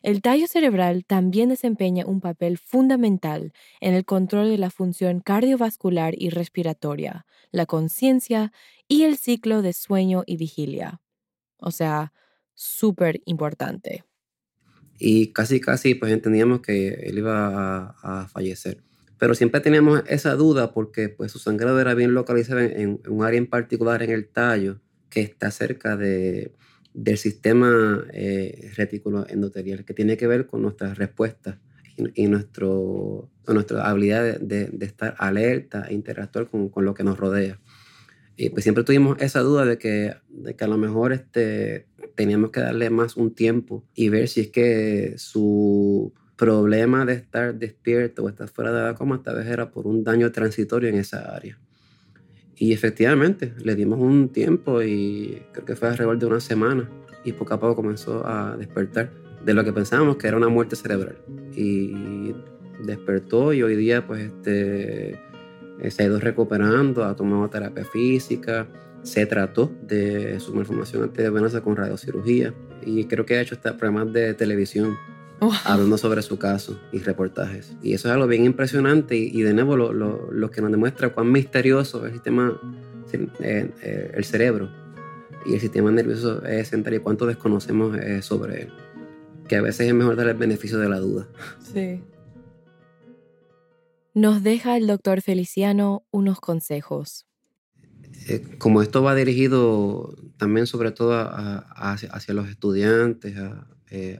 El tallo cerebral también desempeña un papel fundamental en el control de la función cardiovascular y respiratoria, la conciencia y el ciclo de sueño y vigilia. O sea, súper importante. Y casi, casi, pues entendíamos que él iba a, fallecer. Pero siempre teníamos esa duda porque pues, su sangrado era bien localizado en un área en particular en el tallo que está cerca de, del sistema eh, retículo endotelial, que tiene que ver con nuestras respuestas y, nuestro, nuestra habilidad de, estar alerta e interactuar con, con, lo que nos rodea. Y pues siempre tuvimos esa duda de que, de que a lo mejor este, teníamos que darle más un tiempo y ver si es que su problema de estar despierto o estar fuera de la coma tal vez era por un daño transitorio en esa área. Y efectivamente, le dimos un tiempo y creo que fue alrededor de una semana y poco a poco comenzó a despertar de lo que pensábamos que era una muerte cerebral. Y despertó y hoy día pues este, se ha ido recuperando, ha tomado terapia física, se trató de su malformación antivenosa con radiocirugía y creo que ha hecho hasta programas de televisión hablando sobre su caso y reportajes. Y eso es algo bien impresionante y, de nuevo lo, que nos demuestra cuán misterioso es el sistema, eh, eh, el cerebro y el sistema nervioso central y cuánto desconocemos eh, sobre él. Que a veces es mejor dar el beneficio de la duda. Sí. Nos deja el doctor Feliciano unos consejos. como esto va dirigido también sobre todo hacia, los estudiantes,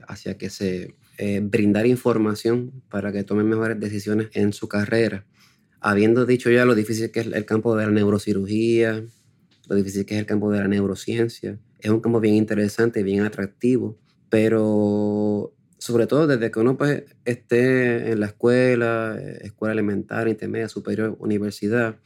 hacia que se eh, brindar información para que tomen mejores decisiones en su carrera. Habiendo dicho ya lo difícil que es el campo de la neurocirugía, lo difícil que es el campo de la neurociencia, es un campo bien interesante, bien atractivo, pero sobre todo desde que uno pues, esté en la escuela, escuela elemental, intermedia, superior, universidad,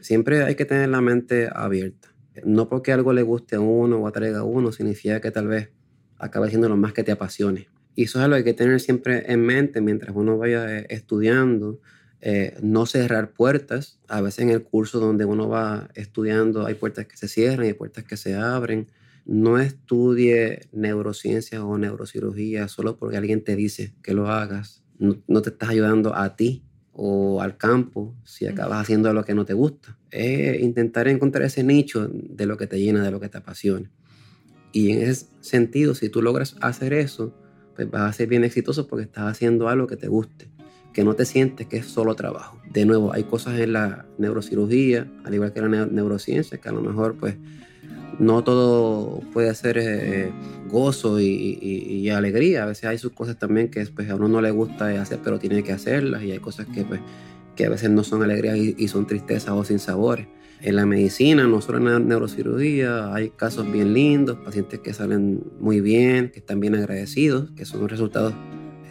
siempre hay que tener la mente abierta. No porque algo le guste a uno o atraiga a uno, significa que tal vez acabe siendo lo más que te apasione. Y eso es algo que hay que tener siempre en mente mientras uno vaya eh, estudiando. Eh, no cerrar puertas. A veces en el curso donde uno va estudiando hay puertas que se cierran y puertas que se abren. No estudie neurociencia o neurocirugía solo porque alguien te dice que lo hagas. No, te estás ayudando a ti o al campo si acabas haciendo lo que no te gusta. Es intentar encontrar ese nicho de lo que te llena, de lo que te apasiona. Y en ese sentido, si tú logras hacer eso, pues vas a ser bien exitoso porque estás haciendo algo que te guste, que no te sientes que es solo trabajo. De nuevo, hay cosas en la neurocirugía, al igual que en la neurociencia, que a lo mejor pues no todo puede ser eh, gozo y, alegría. A veces hay sus cosas también que pues, a uno no le gusta hacer, pero tiene que hacerlas. Y hay cosas que, pues, que a veces no son alegrías y, son tristezas o sin sabores. En la medicina, no solo en la neurocirugía, hay casos bien lindos, pacientes que salen muy bien, que están bien agradecidos, que son resultados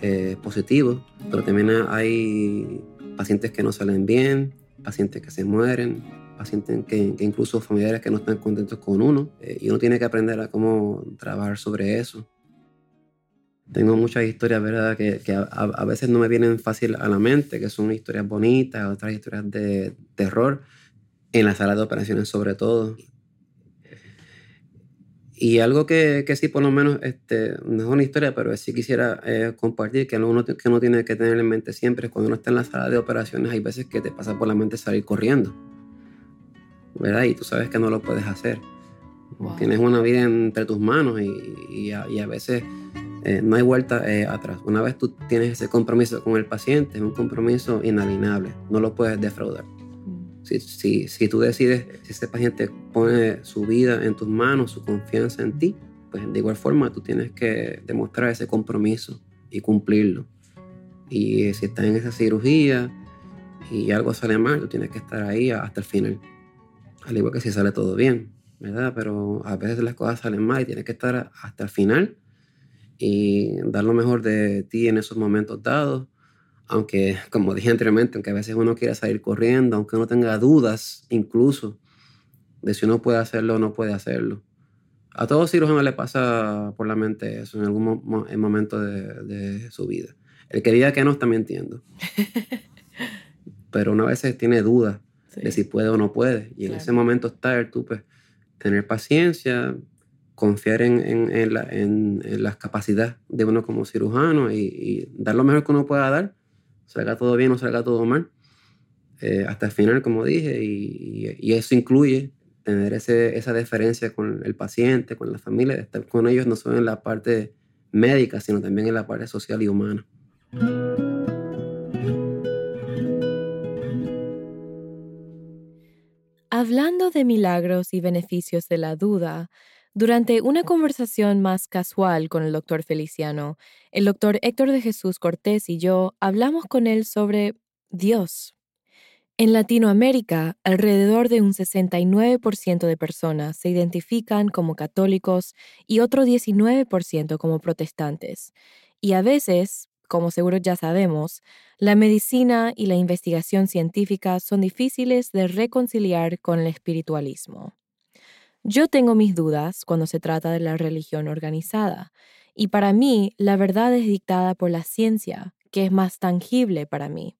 eh, positivos, pero también hay pacientes que no salen bien, pacientes que se mueren, pacientes que, incluso familiares que no están contentos con uno, eh, y uno tiene que aprender a cómo trabajar sobre eso. Tengo muchas historias, ¿verdad?, que, a, a, veces no me vienen fácil a la mente, que son historias bonitas, otras historias de terror, en la sala de operaciones sobre todo. Y algo que, que sí, por lo menos, este, no es una historia, pero sí quisiera eh, compartir, que uno, que uno tiene que tener en mente siempre, cuando uno está en la sala de operaciones, hay veces que te pasa por la mente salir corriendo, ¿verdad? Y tú sabes que no lo puedes hacer. Tienes una vida entre tus manos y, y, a, veces eh, no hay vuelta eh, atrás. Una vez tú tienes ese compromiso con el paciente, es un compromiso inalienable, no lo puedes defraudar. Si, si, si, tú decides, si ese paciente pone su vida en tus manos, su confianza en ti, pues de igual forma tú tienes que demostrar ese compromiso y cumplirlo. Y si estás en esa cirugía y algo sale mal, tú tienes que estar ahí hasta el final. Al igual que si sale todo bien, ¿verdad? Pero a veces las cosas salen mal y tienes que estar hasta el final y dar lo mejor de ti en esos momentos dados aunque, como dije anteriormente, aunque a veces uno quiera salir corriendo, aunque uno tenga dudas incluso de si uno puede hacerlo o no puede hacerlo. A todo cirujano le pasa por la mente eso en algún momento de, su vida. El que diga que no está mintiendo. <laughs> Pero uno a veces tiene dudas de si puede o no puede. Y en ese momento está tú, pues, tener paciencia, confiar en, en, las capacidades de uno como cirujano y, y, dar lo mejor que uno pueda dar salga todo bien o salga todo mal, eh, hasta el final, como dije, y, eso incluye tener ese, esa deferencia con el paciente, con la familia, estar con ellos no solo en la parte médica, sino también en la parte social y humana. Hablando de milagros y beneficios de la duda, durante una conversación más casual con el doctor Feliciano, el doctor Héctor de Jesús Cortés y yo hablamos con él sobre Dios. En Latinoamérica, alrededor de un 69% de personas se identifican como católicos y otro 19% como protestantes. Y a veces, como seguro ya sabemos, la medicina y la investigación científica son difíciles de reconciliar con el espiritualismo. Yo tengo mis dudas cuando se trata de la religión organizada, y para mí la verdad es dictada por la ciencia, que es más tangible para mí.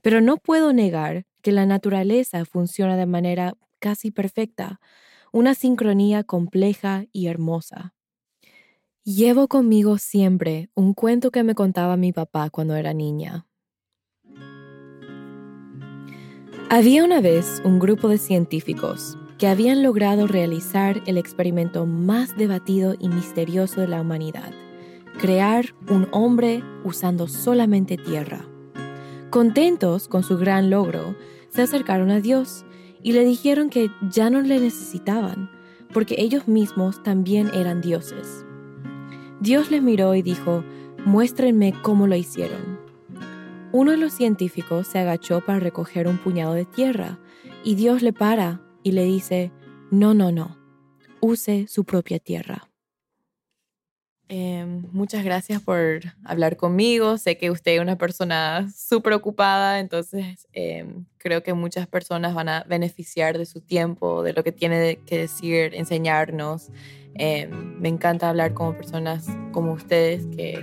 Pero no puedo negar que la naturaleza funciona de manera casi perfecta, una sincronía compleja y hermosa. Llevo conmigo siempre un cuento que me contaba mi papá cuando era niña. Había una vez un grupo de científicos que habían logrado realizar el experimento más debatido y misterioso de la humanidad, crear un hombre usando solamente tierra. Contentos con su gran logro, se acercaron a Dios y le dijeron que ya no le necesitaban, porque ellos mismos también eran dioses. Dios les miró y dijo, muéstrenme cómo lo hicieron. Uno de los científicos se agachó para recoger un puñado de tierra y Dios le para y le dice, no, no, no, use su propia tierra. Em, muchas gracias por hablar conmigo. Sé que usted es una persona súper ocupada, entonces em, creo que muchas personas van a beneficiar de su tiempo, de lo que tiene que decir, enseñarnos. Em, me encanta hablar con personas como ustedes que,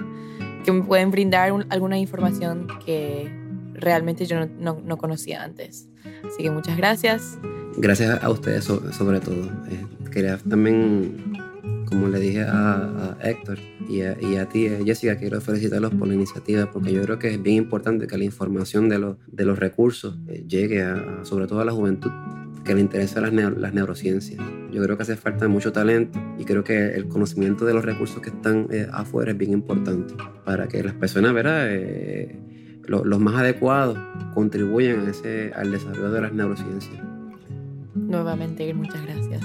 que me pueden brindar alguna información que realmente yo no, no, conocía antes. Así que muchas gracias. Gracias a ustedes sobre todo. Eh, quería también como le dije a, Héctor y a, y a, ti, eh, Jessica, quiero felicitarlos por la iniciativa porque yo creo que es bien importante que la información de, los, de los recursos eh, llegue a, sobre todo a la juventud que le interesa las, las, neurociencias. Yo creo que hace falta mucho talento y creo que el conocimiento de los recursos que están eh, afuera es bien importante para que las personas, ¿verdad? Los más adecuados contribuyan a ese, al desarrollo de las neurociencias. Nuevamente, muchas gracias.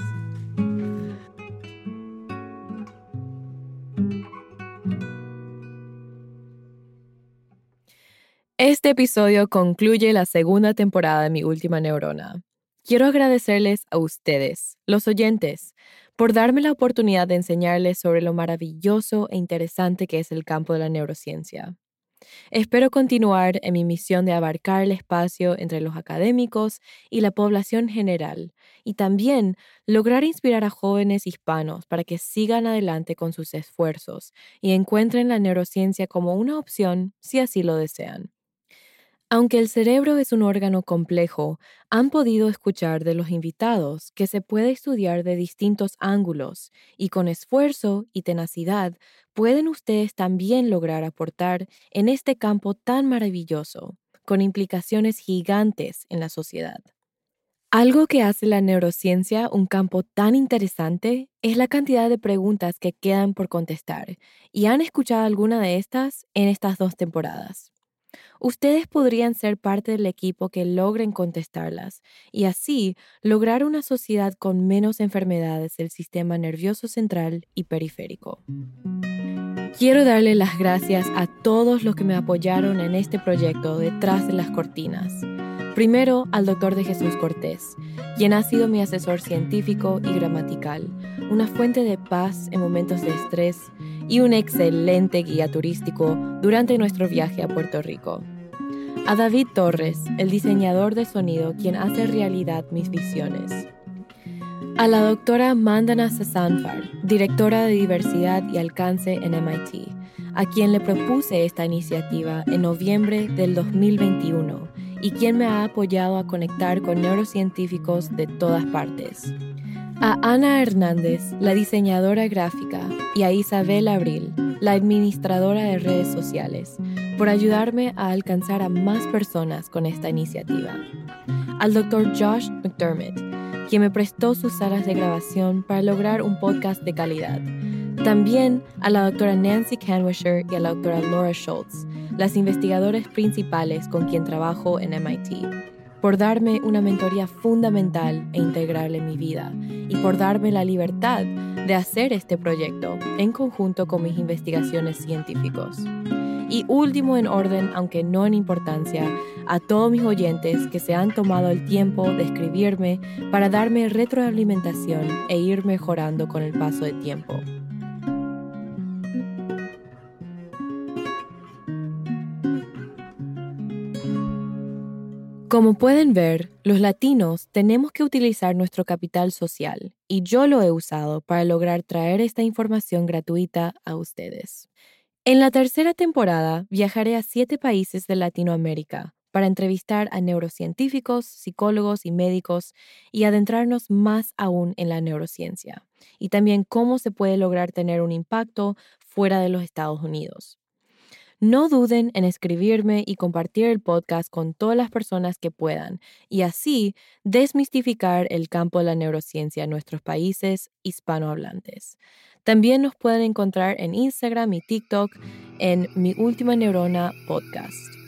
Este episodio concluye la segunda temporada de Mi Última Neurona. Quiero agradecerles a ustedes, los oyentes, por darme la oportunidad de enseñarles sobre lo maravilloso e interesante que es el campo de la neurociencia. Espero continuar en mi misión de abarcar el espacio entre los académicos y la población general, y también lograr inspirar a jóvenes hispanos para que sigan adelante con sus esfuerzos y encuentren la neurociencia como una opción si así lo desean. Aunque el cerebro es un órgano complejo, han podido escuchar de los invitados que se puede estudiar de distintos ángulos y con esfuerzo y tenacidad pueden ustedes también lograr aportar en este campo tan maravilloso, con implicaciones gigantes en la sociedad. Algo que hace la neurociencia un campo tan interesante es la cantidad de preguntas que quedan por contestar, y han escuchado alguna de estas en estas dos temporadas. Ustedes podrían ser parte del equipo que logren contestarlas y así lograr una sociedad con menos enfermedades del sistema nervioso central y periférico. Quiero darle las gracias a todos los que me apoyaron en este proyecto detrás de las cortinas. Primero al doctor de Jesús Cortés, quien ha sido mi asesor científico y gramatical, una fuente de paz en momentos de estrés y un excelente guía turístico durante nuestro viaje a Puerto Rico. A David Torres, el diseñador de sonido quien hace realidad mis visiones. A la doctora Mandana Sasanfar, directora de diversidad y alcance en MIT, a quien le propuse esta iniciativa en noviembre del 2021 y quien me ha apoyado a conectar con neurocientíficos de todas partes a Ana Hernández, la diseñadora gráfica, y a Isabel Abril, la administradora de redes sociales, por ayudarme a alcanzar a más personas con esta iniciativa. Al Dr. Josh McDermott, quien me prestó sus salas de grabación para lograr un podcast de calidad. También a la doctora Nancy Canwisher y a la doctora Laura Schultz, las investigadoras principales con quien trabajo en MIT por darme una mentoría fundamental e integral en mi vida y por darme la libertad de hacer este proyecto en conjunto con mis investigaciones científicos. Y último en orden, aunque no en importancia, a todos mis oyentes que se han tomado el tiempo de escribirme para darme retroalimentación e ir mejorando con el paso del tiempo. Como pueden ver, los latinos tenemos que utilizar nuestro capital social y yo lo he usado para lograr traer esta información gratuita a ustedes. En la tercera temporada viajaré a siete países de Latinoamérica para entrevistar a neurocientíficos, psicólogos y médicos y adentrarnos más aún en la neurociencia y también cómo se puede lograr tener un impacto fuera de los Estados Unidos. No duden en escribirme y compartir el podcast con todas las personas que puedan y así desmistificar el campo de la neurociencia en nuestros países hispanohablantes. También nos pueden encontrar en Instagram y TikTok en Mi Última Neurona Podcast.